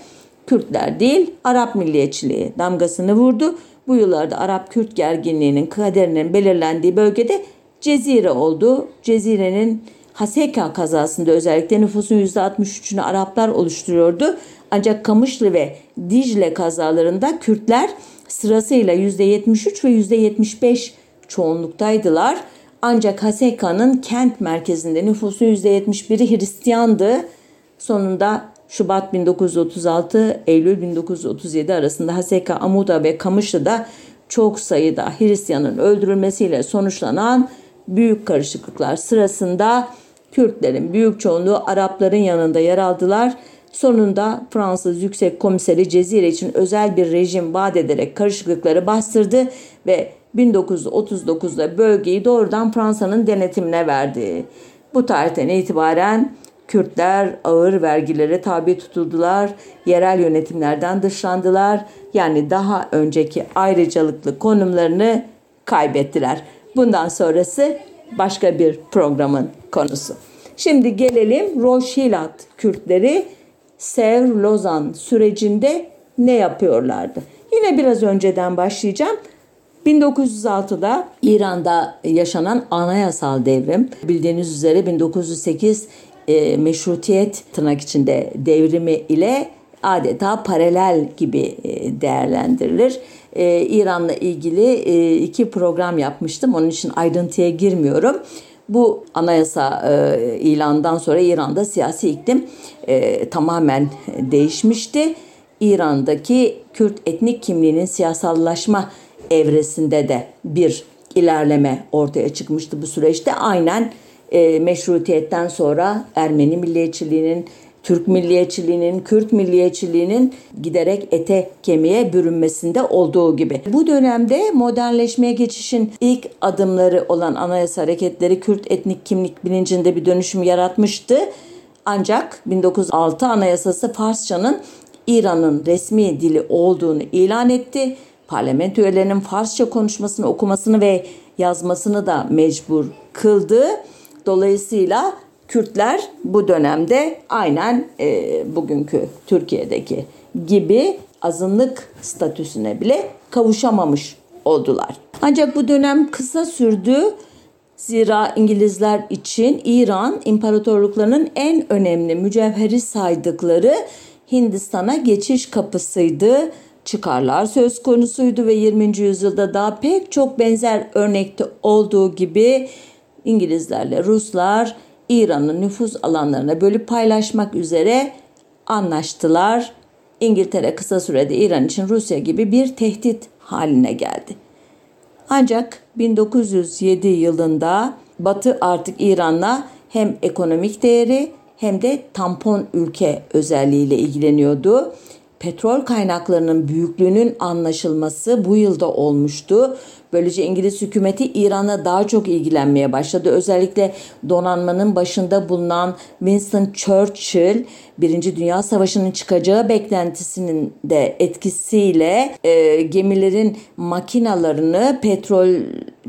Kürtler değil Arap milliyetçiliği damgasını vurdu. Bu yıllarda Arap-Kürt gerginliğinin kaderinin belirlendiği bölgede Cezire oldu. Cezire'nin Haseka kazasında özellikle nüfusun %63'ünü Araplar oluşturuyordu. Ancak Kamışlı ve Dicle kazalarında Kürtler sırasıyla %73 ve %75 çoğunluktaydılar. Ancak Haseka'nın kent merkezinde nüfusun %71'i Hristiyandı. Sonunda Şubat 1936, Eylül 1937 arasında Haseka, Amuda ve Kamışlı'da çok sayıda Hristiyanın öldürülmesiyle sonuçlanan büyük karışıklıklar sırasında Kürtlerin büyük çoğunluğu Arapların yanında yer aldılar. Sonunda Fransız Yüksek Komiseri Cezire için özel bir rejim vaat ederek karışıklıkları bastırdı ve 1939'da bölgeyi doğrudan Fransa'nın denetimine verdi. Bu tarihten itibaren Kürtler ağır vergilere tabi tutuldular, yerel yönetimlerden dışlandılar. Yani daha önceki ayrıcalıklı konumlarını kaybettiler. Bundan sonrası başka bir programın konusu. Şimdi gelelim Roşhilat Kürtleri Sevr-Lozan sürecinde ne yapıyorlardı? Yine biraz önceden başlayacağım. 1906'da İran'da yaşanan anayasal devrim bildiğiniz üzere 1908 e, meşrutiyet tırnak içinde devrimi ile adeta paralel gibi e, değerlendirilir. E, İran'la ilgili e, iki program yapmıştım. Onun için ayrıntıya girmiyorum. Bu anayasa e, ilandan sonra İran'da siyasi iklim e, tamamen değişmişti. İran'daki Kürt etnik kimliğinin siyasallaşma evresinde de bir ilerleme ortaya çıkmıştı bu süreçte. Aynen e, meşrutiyetten sonra Ermeni milliyetçiliğinin Türk milliyetçiliğinin, Kürt milliyetçiliğinin giderek ete kemiğe bürünmesinde olduğu gibi. Bu dönemde modernleşmeye geçişin ilk adımları olan anayasa hareketleri Kürt etnik kimlik bilincinde bir dönüşüm yaratmıştı. Ancak 1906 Anayasası Farsçanın İran'ın resmi dili olduğunu ilan etti. Parlamento üyelerinin Farsça konuşmasını, okumasını ve yazmasını da mecbur kıldı. Dolayısıyla Kürtler bu dönemde aynen e, bugünkü Türkiye'deki gibi azınlık statüsüne bile kavuşamamış oldular. Ancak bu dönem kısa sürdü. Zira İngilizler için İran imparatorluklarının en önemli mücevheri saydıkları Hindistan'a geçiş kapısıydı. Çıkarlar söz konusuydu ve 20. yüzyılda daha pek çok benzer örnekte olduğu gibi İngilizlerle Ruslar İran'ın nüfus alanlarına bölüp paylaşmak üzere anlaştılar. İngiltere kısa sürede İran için Rusya gibi bir tehdit haline geldi. Ancak 1907 yılında Batı artık İran'la hem ekonomik değeri hem de tampon ülke özelliğiyle ilgileniyordu petrol kaynaklarının büyüklüğünün anlaşılması bu yılda olmuştu. Böylece İngiliz hükümeti İran'a daha çok ilgilenmeye başladı. Özellikle donanmanın başında bulunan Winston Churchill Birinci Dünya Savaşı'nın çıkacağı beklentisinin de etkisiyle e, gemilerin makinalarını petrol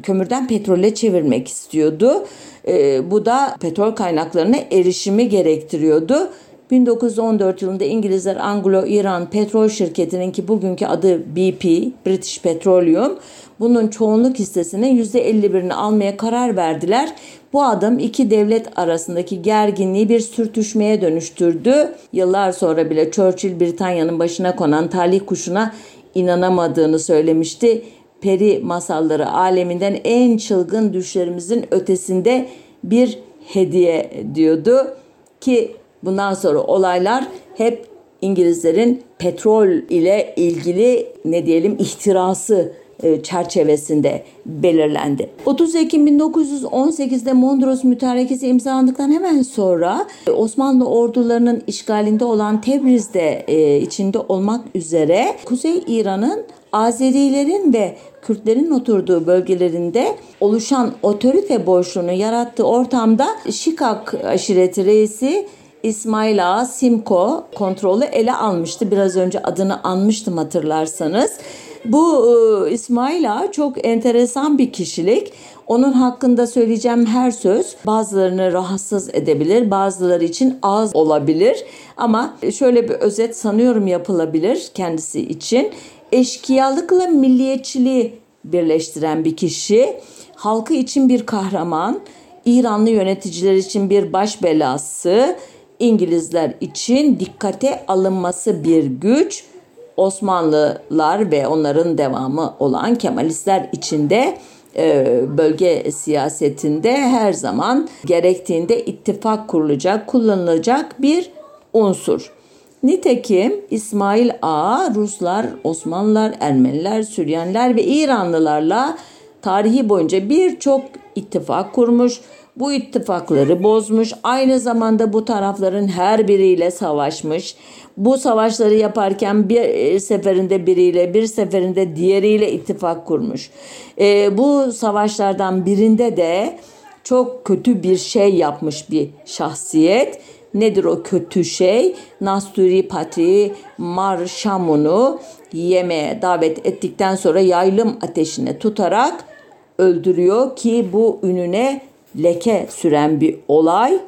kömürden petrole çevirmek istiyordu. E, bu da petrol kaynaklarına erişimi gerektiriyordu. 1914 yılında İngilizler Anglo-İran Petrol Şirketi'nin ki bugünkü adı BP, British Petroleum, bunun çoğunluk hissesinin %51'ini almaya karar verdiler. Bu adım iki devlet arasındaki gerginliği bir sürtüşmeye dönüştürdü. Yıllar sonra bile Churchill Britanya'nın başına konan talih kuşuna inanamadığını söylemişti. Peri masalları aleminden en çılgın düşlerimizin ötesinde bir hediye diyordu ki Bundan sonra olaylar hep İngilizlerin petrol ile ilgili ne diyelim ihtirası e, çerçevesinde belirlendi. 30 Ekim 1918'de Mondros Mütarekesi imzalandıktan hemen sonra e, Osmanlı ordularının işgalinde olan Tebriz'de e, içinde olmak üzere Kuzey İran'ın Azerilerin ve Kürtlerin oturduğu bölgelerinde oluşan otorite boşluğunu yarattığı ortamda Şikak aşireti reisi İsmail Ağa Simko kontrolü ele almıştı. Biraz önce adını anmıştım hatırlarsanız. Bu e, İsmail Ağa çok enteresan bir kişilik. Onun hakkında söyleyeceğim her söz bazılarını rahatsız edebilir, bazıları için az olabilir. Ama şöyle bir özet sanıyorum yapılabilir kendisi için. Eşkıyalıkla milliyetçiliği birleştiren bir kişi, halkı için bir kahraman, İranlı yöneticiler için bir baş belası, İngilizler için dikkate alınması bir güç, Osmanlılar ve onların devamı olan Kemalistler içinde e, bölge siyasetinde her zaman gerektiğinde ittifak kurulacak, kullanılacak bir unsur. Nitekim İsmail Ağa Ruslar, Osmanlılar, Ermeniler, Süryaniler ve İranlılarla tarihi boyunca birçok ittifak kurmuş bu ittifakları bozmuş. Aynı zamanda bu tarafların her biriyle savaşmış. Bu savaşları yaparken bir e, seferinde biriyle, bir seferinde diğeriyle ittifak kurmuş. E, bu savaşlardan birinde de çok kötü bir şey yapmış bir şahsiyet. Nedir o kötü şey? Nasturi Pati Marşamun'u yemeğe davet ettikten sonra yaylım ateşine tutarak öldürüyor ki bu ününe leke süren bir olay.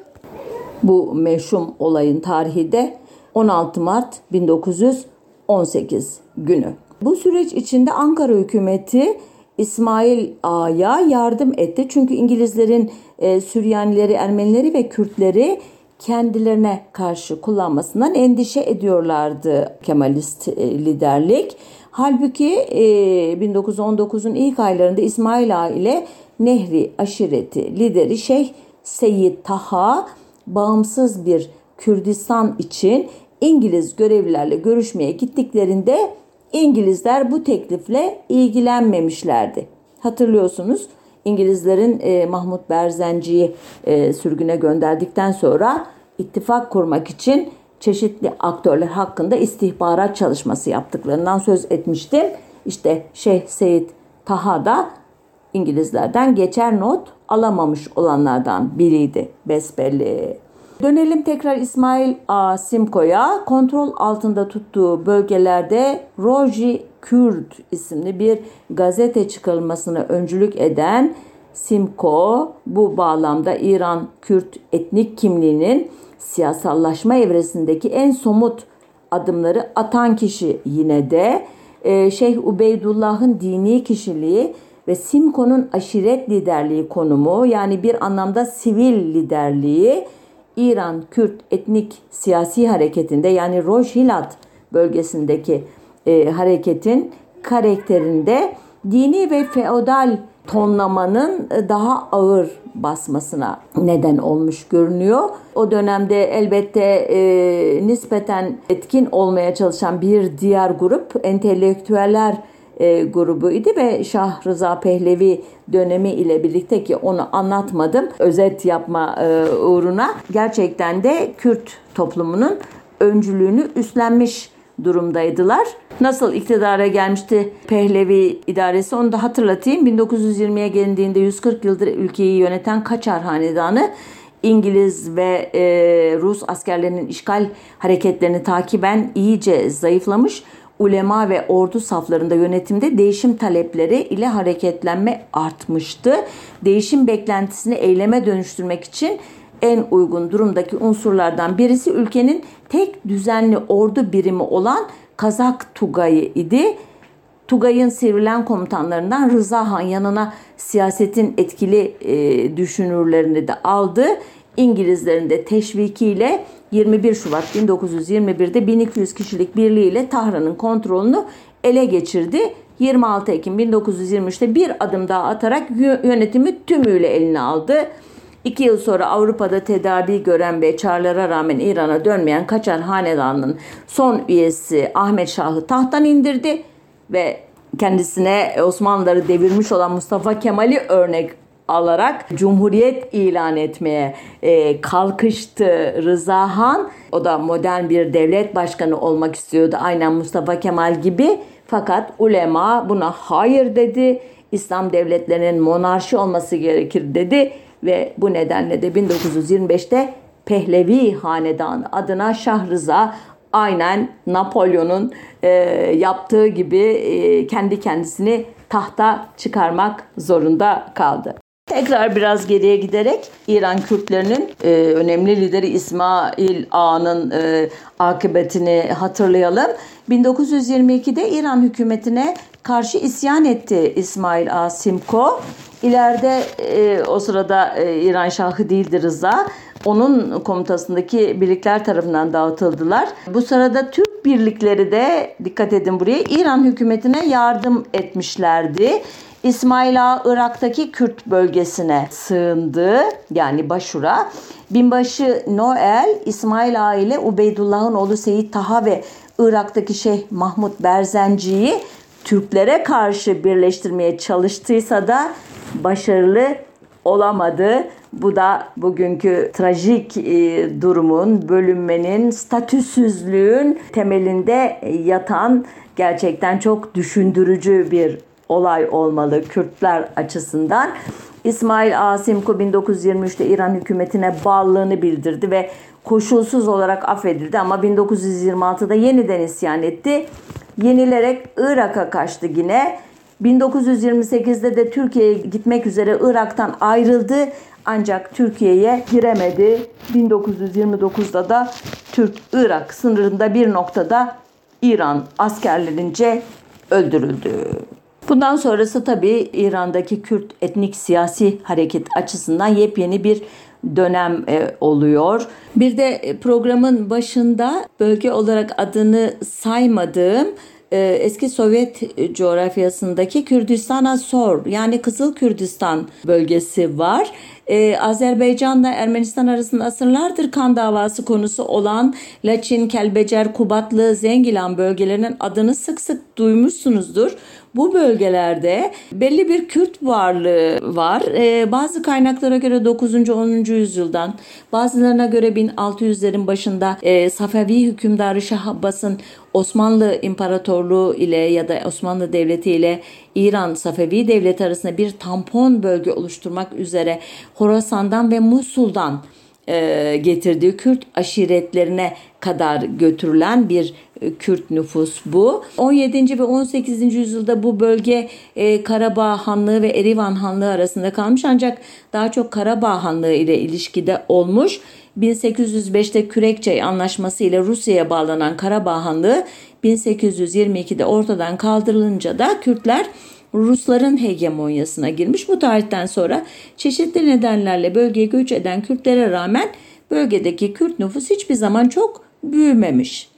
Bu meşhum olayın tarihi de 16 Mart 1918 günü. Bu süreç içinde Ankara hükümeti İsmail Ağa'ya yardım etti. Çünkü İngilizlerin e, Süryanileri, Ermenileri ve Kürtleri kendilerine karşı kullanmasından endişe ediyorlardı Kemalist e, liderlik. Halbuki e, 1919'un ilk aylarında İsmail Ağa ile Nehri aşireti lideri Şeyh Seyyid Taha bağımsız bir Kürdistan için İngiliz görevlilerle görüşmeye gittiklerinde İngilizler bu teklifle ilgilenmemişlerdi. Hatırlıyorsunuz İngilizlerin e, Mahmut Berzenci'yi e, sürgüne gönderdikten sonra ittifak kurmak için çeşitli aktörler hakkında istihbarat çalışması yaptıklarından söz etmiştim. İşte Şeyh Seyit Taha da İngilizlerden geçer not alamamış olanlardan biriydi besbelli. Dönelim tekrar İsmail A. Simko'ya. Kontrol altında tuttuğu bölgelerde Roji Kürt isimli bir gazete çıkarılmasına öncülük eden Simko bu bağlamda İran Kürt etnik kimliğinin siyasallaşma evresindeki en somut adımları atan kişi yine de e, Şeyh Ubeydullah'ın dini kişiliği ve Simko'nun aşiret liderliği konumu yani bir anlamda sivil liderliği İran Kürt etnik siyasi hareketinde yani Rojhilat bölgesindeki e, hareketin karakterinde dini ve feodal tonlamanın e, daha ağır basmasına neden olmuş görünüyor. O dönemde elbette e, nispeten etkin olmaya çalışan bir diğer grup entelektüeller e, grubuydu ve Şah Rıza Pehlevi dönemi ile birlikte ki onu anlatmadım özet yapma e, uğruna gerçekten de Kürt toplumunun öncülüğünü üstlenmiş durumdaydılar. Nasıl iktidara gelmişti Pehlevi idaresi onu da hatırlatayım. 1920'ye gelindiğinde 140 yıldır ülkeyi yöneten Kaçar Hanedanı İngiliz ve e, Rus askerlerinin işgal hareketlerini takiben iyice zayıflamış ulema ve ordu saflarında yönetimde değişim talepleri ile hareketlenme artmıştı. Değişim beklentisini eyleme dönüştürmek için en uygun durumdaki unsurlardan birisi ülkenin tek düzenli ordu birimi olan Kazak Tugayı idi. Tugay'ın sivrilen komutanlarından Rıza Han yanına siyasetin etkili e, düşünürlerini de aldı. İngilizlerin de teşvikiyle 21 Şubat 1921'de 1200 kişilik birliğiyle Tahran'ın kontrolünü ele geçirdi. 26 Ekim 1923'te bir adım daha atarak yönetimi tümüyle eline aldı. İki yıl sonra Avrupa'da tedavi gören ve çağrılara rağmen İran'a dönmeyen Kaçar Hanedanı'nın son üyesi Ahmet Şah'ı tahttan indirdi ve kendisine Osmanlıları devirmiş olan Mustafa Kemal'i örnek alarak cumhuriyet ilan etmeye e, kalkıştı Rıza Han. O da modern bir devlet başkanı olmak istiyordu aynen Mustafa Kemal gibi. Fakat ulema buna hayır dedi. İslam devletlerinin monarşi olması gerekir dedi ve bu nedenle de 1925'te Pehlevi Hanedanı adına Şah Rıza aynen Napolyon'un e, yaptığı gibi e, kendi kendisini tahta çıkarmak zorunda kaldı. Tekrar biraz geriye giderek İran Kürtlerinin e, önemli lideri İsmail Ağa'nın e, akıbetini hatırlayalım. 1922'de İran hükümetine karşı isyan etti İsmail A. Simko. İleride e, o sırada e, İran Şahı değildi Rıza. Onun komutasındaki birlikler tarafından dağıtıldılar. Bu sırada Türk birlikleri de dikkat edin buraya İran hükümetine yardım etmişlerdi. İsmail Ağa Irak'taki Kürt bölgesine sığındı. Yani Başur'a. Binbaşı Noel İsmail Ağa ile Ubeydullah'ın oğlu Seyit Taha ve Irak'taki Şeyh Mahmut Berzenci'yi Türklere karşı birleştirmeye çalıştıysa da başarılı olamadı. Bu da bugünkü trajik e, durumun, bölünmenin, statüsüzlüğün temelinde yatan gerçekten çok düşündürücü bir olay olmalı Kürtler açısından. İsmail Asimko 1923'te İran hükümetine bağlılığını bildirdi ve koşulsuz olarak affedildi ama 1926'da yeniden isyan etti. Yenilerek Irak'a kaçtı yine. 1928'de de Türkiye'ye gitmek üzere Irak'tan ayrıldı ancak Türkiye'ye giremedi. 1929'da da Türk-Irak sınırında bir noktada İran askerlerince öldürüldü. Bundan sonrası tabii İran'daki Kürt etnik siyasi hareket açısından yepyeni bir dönem e, oluyor. Bir de programın başında bölge olarak adını saymadığım e, eski Sovyet coğrafyasındaki Kürdistan'a sor yani Kızıl Kürdistan bölgesi var. Ee, Azerbaycan'la Ermenistan arasında asırlardır kan davası konusu olan Laçin, Kelbecer, Kubatlı, Zengilan bölgelerinin adını sık sık duymuşsunuzdur. Bu bölgelerde belli bir Kürt varlığı var. Ee, bazı kaynaklara göre 9. 10. yüzyıldan, bazılarına göre 1600'lerin başında e, Safevi hükümdarı Şah Abbas'ın Osmanlı İmparatorluğu ile ya da Osmanlı Devleti ile İran Safevi Devleti arasında bir tampon bölge oluşturmak üzere Horasan'dan ve Musul'dan e, getirdiği Kürt aşiretlerine kadar götürülen bir e, Kürt nüfus bu. 17. ve 18. yüzyılda bu bölge e, Karabağ Hanlığı ve Erivan Hanlığı arasında kalmış ancak daha çok Karabağ Hanlığı ile ilişkide olmuş. 1805'te Kürekçay Anlaşması ile Rusya'ya bağlanan Karabağ Hanlığı 1822'de ortadan kaldırılınca da Kürtler Rusların hegemonyasına girmiş. Bu tarihten sonra çeşitli nedenlerle bölgeye göç eden Kürtlere rağmen bölgedeki Kürt nüfus hiçbir zaman çok büyümemiş.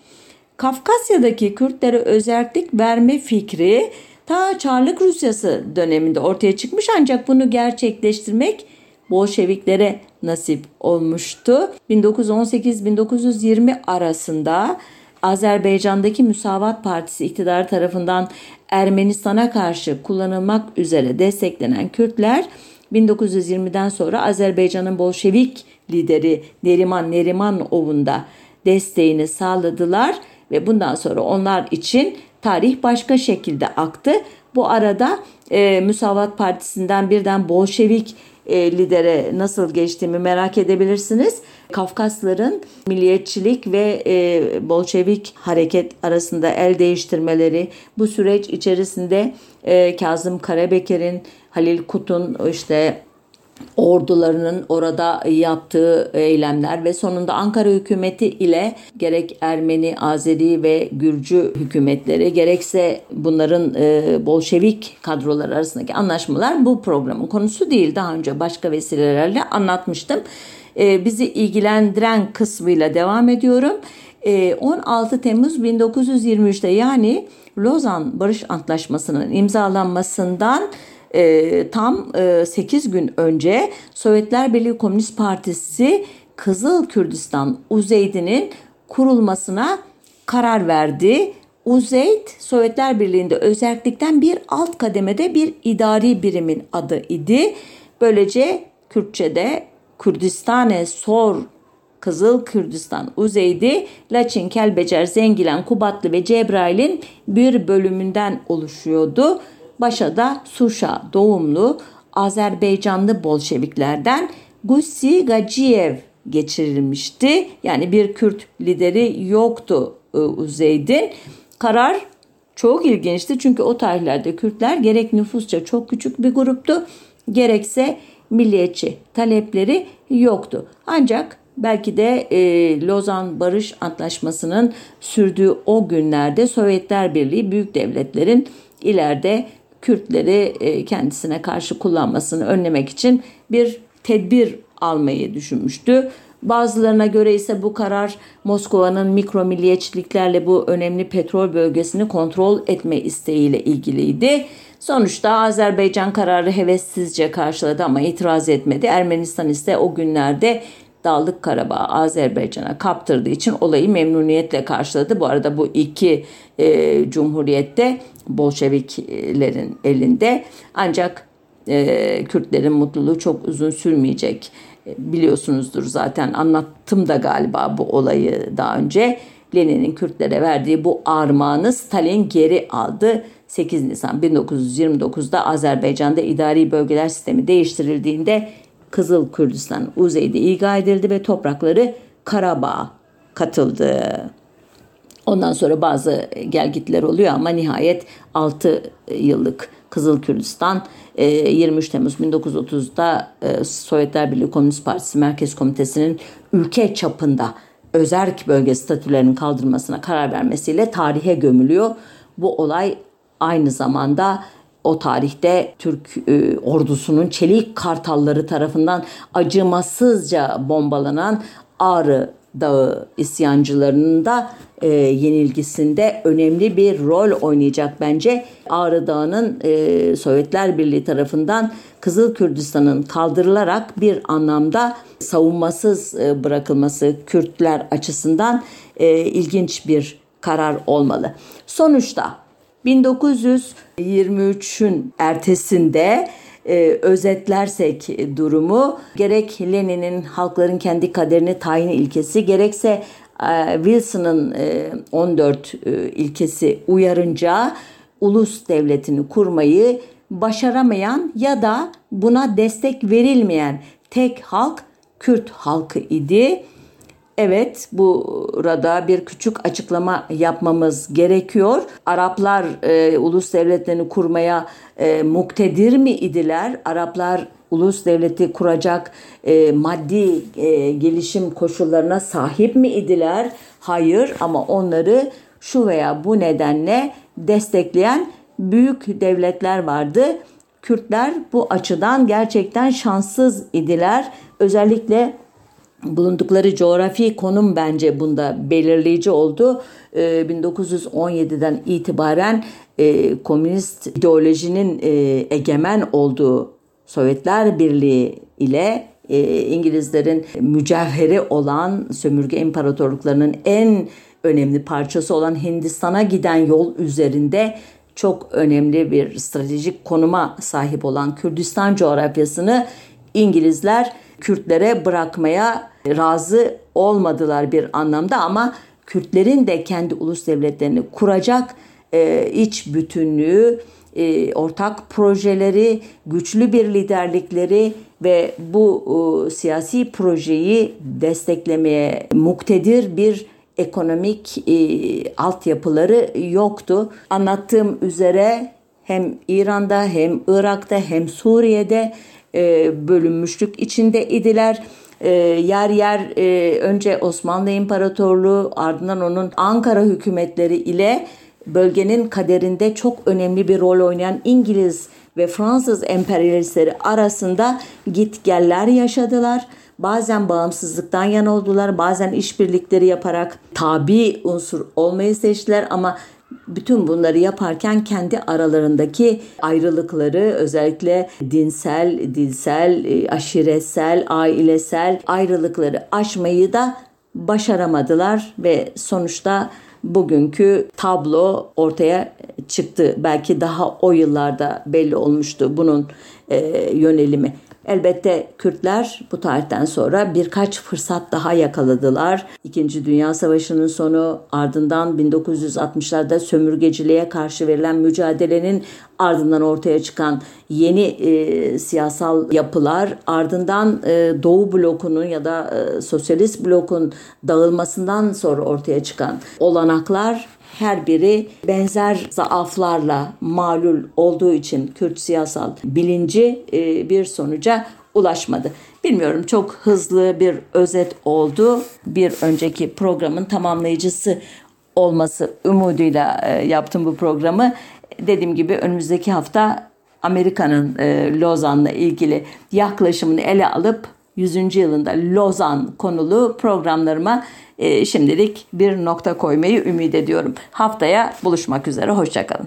Kafkasya'daki Kürtlere özellik verme fikri ta Çarlık Rusyası döneminde ortaya çıkmış ancak bunu gerçekleştirmek Bolşeviklere nasip olmuştu. 1918-1920 arasında Azerbaycan'daki Müsavat Partisi iktidar tarafından Ermenistan'a karşı kullanılmak üzere desteklenen Kürtler 1920'den sonra Azerbaycan'ın Bolşevik lideri Neriman Nerimanov'un da desteğini sağladılar ve bundan sonra onlar için tarih başka şekilde aktı. Bu arada e, Müsavat Partisi'nden birden Bolşevik e, lidere nasıl geçtiğimi merak edebilirsiniz. Kafkasların milliyetçilik ve e, Bolşevik hareket arasında el değiştirmeleri bu süreç içerisinde e, Kazım Karabekir'in, Halil Kut'un işte ordularının orada yaptığı eylemler ve sonunda Ankara hükümeti ile gerek Ermeni, Azeri ve Gürcü hükümetleri gerekse bunların e, Bolşevik kadrolar arasındaki anlaşmalar bu programın konusu değil. Daha önce başka vesilelerle anlatmıştım. E, bizi ilgilendiren kısmıyla devam ediyorum. E, 16 Temmuz 1923'te yani Lozan Barış Antlaşması'nın imzalanmasından e, tam e, 8 gün önce Sovyetler Birliği Komünist Partisi Kızıl Kürdistan Uzeydi'nin kurulmasına karar verdi. Uzeyd Sovyetler Birliği'nde özellikten bir alt kademede bir idari birimin adı idi. Böylece Kürtçe'de Kürdistane Sor Kızıl Kürdistan Uzeydi, Laçin, Kelbecer, Zengilen, Kubatlı ve Cebrail'in bir bölümünden oluşuyordu. Başa da Suşa doğumlu Azerbaycanlı Bolşeviklerden Gussi Gaciyev geçirilmişti. Yani bir Kürt lideri yoktu e, Uzeyd'in. Karar çok ilginçti çünkü o tarihlerde Kürtler gerek nüfusça çok küçük bir gruptu gerekse milliyetçi talepleri yoktu. Ancak belki de e, Lozan Barış Antlaşması'nın sürdüğü o günlerde Sovyetler Birliği büyük devletlerin ileride Kürtleri e, kendisine karşı kullanmasını önlemek için bir tedbir almayı düşünmüştü. Bazılarına göre ise bu karar Moskova'nın mikro milliyetçiliklerle bu önemli petrol bölgesini kontrol etme isteğiyle ilgiliydi. Sonuçta Azerbaycan kararı hevessizce karşıladı ama itiraz etmedi. Ermenistan ise o günlerde Dağlık Karabağ Azerbaycan'a kaptırdığı için olayı memnuniyetle karşıladı. Bu arada bu iki e, cumhuriyette Bolşeviklerin elinde ancak e, Kürtlerin mutluluğu çok uzun sürmeyecek. Biliyorsunuzdur zaten anlattım da galiba bu olayı daha önce. Lenin'in Kürtlere verdiği bu armağanı Stalin geri aldı. 8 Nisan 1929'da Azerbaycan'da idari bölgeler sistemi değiştirildiğinde Kızıl Kürdistan Uzey'de ilga edildi ve toprakları Karabağ katıldı. Ondan sonra bazı gelgitler oluyor ama nihayet 6 yıllık Kızıl Kürdistan 23 e, Temmuz 1930'da e, Sovyetler Birliği Komünist Partisi Merkez Komitesi'nin ülke çapında özerk bölge statülerinin kaldırmasına karar vermesiyle tarihe gömülüyor. Bu olay aynı zamanda o tarihte Türk e, ordusunun çelik kartalları tarafından acımasızca bombalanan Ağrı Dağı isyancılarının da e, yenilgisinde önemli bir rol oynayacak bence. Ağrı Dağı'nın e, Sovyetler Birliği tarafından Kızıl Kürdistan'ın kaldırılarak bir anlamda savunmasız e, bırakılması Kürtler açısından e, ilginç bir karar olmalı. Sonuçta 1923'ün ertesinde e, özetlersek durumu gerek Lenin'in halkların kendi kaderini tayin ilkesi gerekse e, Wilson'ın e, 14 e, ilkesi uyarınca ulus devletini kurmayı başaramayan ya da buna destek verilmeyen tek halk Kürt halkı idi. Evet burada bir küçük açıklama yapmamız gerekiyor. Araplar e, ulus devletlerini kurmaya e, muktedir mi idiler? Araplar ulus devleti kuracak e, maddi e, gelişim koşullarına sahip mi idiler? Hayır ama onları şu veya bu nedenle destekleyen büyük devletler vardı. Kürtler bu açıdan gerçekten şanssız idiler. Özellikle bulundukları coğrafi konum bence bunda belirleyici oldu. 1917'den ee, itibaren e, komünist ideolojinin e, egemen olduğu Sovyetler Birliği ile e, İngilizlerin mücevheri olan sömürge imparatorluklarının en önemli parçası olan Hindistan'a giden yol üzerinde çok önemli bir stratejik konuma sahip olan Kürdistan coğrafyasını İngilizler Kürtlere bırakmaya razı olmadılar bir anlamda ama Kürtlerin de kendi ulus devletlerini kuracak e, iç bütünlüğü, e, ortak projeleri, güçlü bir liderlikleri ve bu e, siyasi projeyi desteklemeye muktedir bir ekonomik e, altyapıları yoktu. Anlattığım üzere hem İran'da hem Irak'ta hem Suriye'de e, bölünmüşlük içinde idiler. E, yer yer e, önce Osmanlı İmparatorluğu ardından onun Ankara hükümetleri ile bölgenin kaderinde çok önemli bir rol oynayan İngiliz ve Fransız emperyalistleri arasında gitgeller yaşadılar. Bazen bağımsızlıktan yana oldular, bazen işbirlikleri yaparak tabi unsur olmayı seçtiler ama bütün bunları yaparken kendi aralarındaki ayrılıkları özellikle dinsel, dilsel, e, aşiretsel, ailesel ayrılıkları aşmayı da başaramadılar ve sonuçta bugünkü tablo ortaya çıktı. Belki daha o yıllarda belli olmuştu bunun e, yönelimi. Elbette Kürtler bu tarihten sonra birkaç fırsat daha yakaladılar. İkinci Dünya Savaşı'nın sonu ardından 1960'larda sömürgeciliğe karşı verilen mücadelenin ardından ortaya çıkan yeni e, siyasal yapılar ardından e, Doğu blokunun ya da e, sosyalist blokun dağılmasından sonra ortaya çıkan olanaklar her biri benzer zaaflarla malul olduğu için Kürt siyasal bilinci e, bir sonuca ulaşmadı. Bilmiyorum çok hızlı bir özet oldu. Bir önceki programın tamamlayıcısı olması umuduyla e, yaptım bu programı. Dediğim gibi önümüzdeki hafta Amerika'nın e, Lozan'la ilgili yaklaşımını ele alıp 100. yılında Lozan konulu programlarıma e, şimdilik bir nokta koymayı ümit ediyorum. Haftaya buluşmak üzere, hoşçakalın.